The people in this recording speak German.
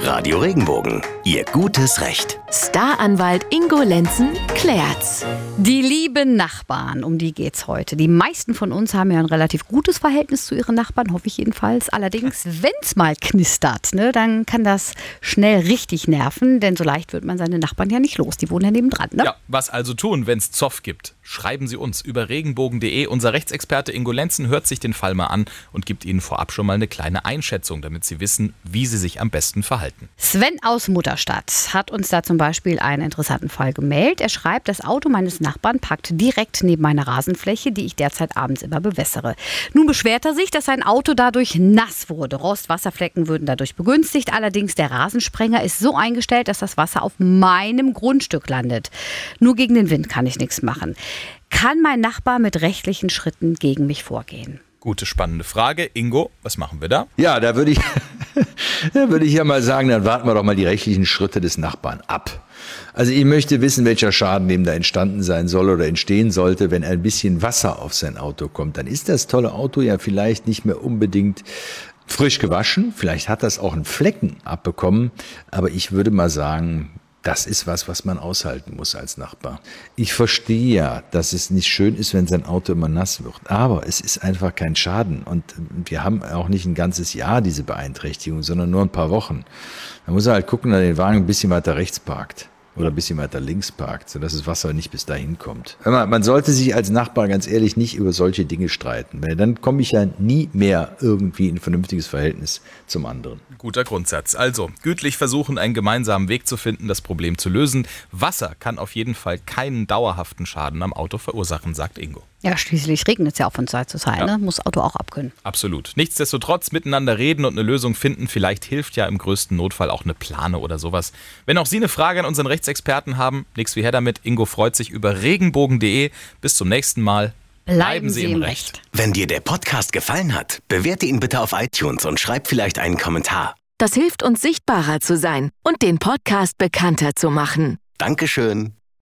Radio Regenbogen, Ihr gutes Recht. Staranwalt Ingo Lenzen klärt's. Die lieben Nachbarn, um die geht's heute. Die meisten von uns haben ja ein relativ gutes Verhältnis zu ihren Nachbarn, hoffe ich jedenfalls. Allerdings, wenn's mal knistert, ne, dann kann das schnell richtig nerven, denn so leicht wird man seine Nachbarn ja nicht los. Die wohnen ja nebendran. Ne? Ja, was also tun, wenn's Zoff gibt? Schreiben Sie uns über regenbogen.de. Unser Rechtsexperte Ingo Lenzen hört sich den Fall mal an und gibt Ihnen vorab schon mal eine kleine Einschätzung, damit Sie wissen, wie Sie sich am besten verhalten. Sven aus Mutterstadt hat uns da zum Beispiel einen interessanten Fall gemeldet. Er schreibt, das Auto meines Nachbarn parkt direkt neben meiner Rasenfläche, die ich derzeit abends immer bewässere. Nun beschwert er sich, dass sein Auto dadurch nass wurde. Rost, Wasserflecken würden dadurch begünstigt. Allerdings der Rasensprenger ist so eingestellt, dass das Wasser auf meinem Grundstück landet. Nur gegen den Wind kann ich nichts machen. Kann mein Nachbar mit rechtlichen Schritten gegen mich vorgehen? Gute, spannende Frage. Ingo, was machen wir da? Ja, da würde ich, da würde ich ja mal sagen, dann warten wir doch mal die rechtlichen Schritte des Nachbarn ab. Also ich möchte wissen, welcher Schaden dem da entstanden sein soll oder entstehen sollte, wenn ein bisschen Wasser auf sein Auto kommt. Dann ist das tolle Auto ja vielleicht nicht mehr unbedingt frisch gewaschen. Vielleicht hat das auch einen Flecken abbekommen. Aber ich würde mal sagen, das ist was, was man aushalten muss als Nachbar. Ich verstehe ja, dass es nicht schön ist, wenn sein Auto immer nass wird, aber es ist einfach kein Schaden und wir haben auch nicht ein ganzes Jahr diese Beeinträchtigung, sondern nur ein paar Wochen. Da muss er halt gucken, dass er den Wagen ein bisschen weiter rechts parkt oder ein bisschen weiter links parkt, sodass das Wasser nicht bis dahin kommt. Man sollte sich als Nachbar ganz ehrlich nicht über solche Dinge streiten, weil dann komme ich ja nie mehr irgendwie in ein vernünftiges Verhältnis zum anderen. Guter Grundsatz. Also, gütlich versuchen, einen gemeinsamen Weg zu finden, das Problem zu lösen. Wasser kann auf jeden Fall keinen dauerhaften Schaden am Auto verursachen, sagt Ingo. Ja, schließlich regnet es ja auch von Zeit zu Zeit. Ja. Ne? Muss Auto auch abkönnen. Absolut. Nichtsdestotrotz miteinander reden und eine Lösung finden. Vielleicht hilft ja im größten Notfall auch eine Plane oder sowas. Wenn auch Sie eine Frage an unseren Rechtsexperten haben, nichts wie her damit. Ingo freut sich über regenbogen.de. Bis zum nächsten Mal. Bleiben, Sie im Recht. Wenn dir der Podcast gefallen hat, bewerte ihn bitte auf iTunes und schreib vielleicht einen Kommentar. Das hilft uns sichtbarer zu sein und den Podcast bekannter zu machen. Dankeschön.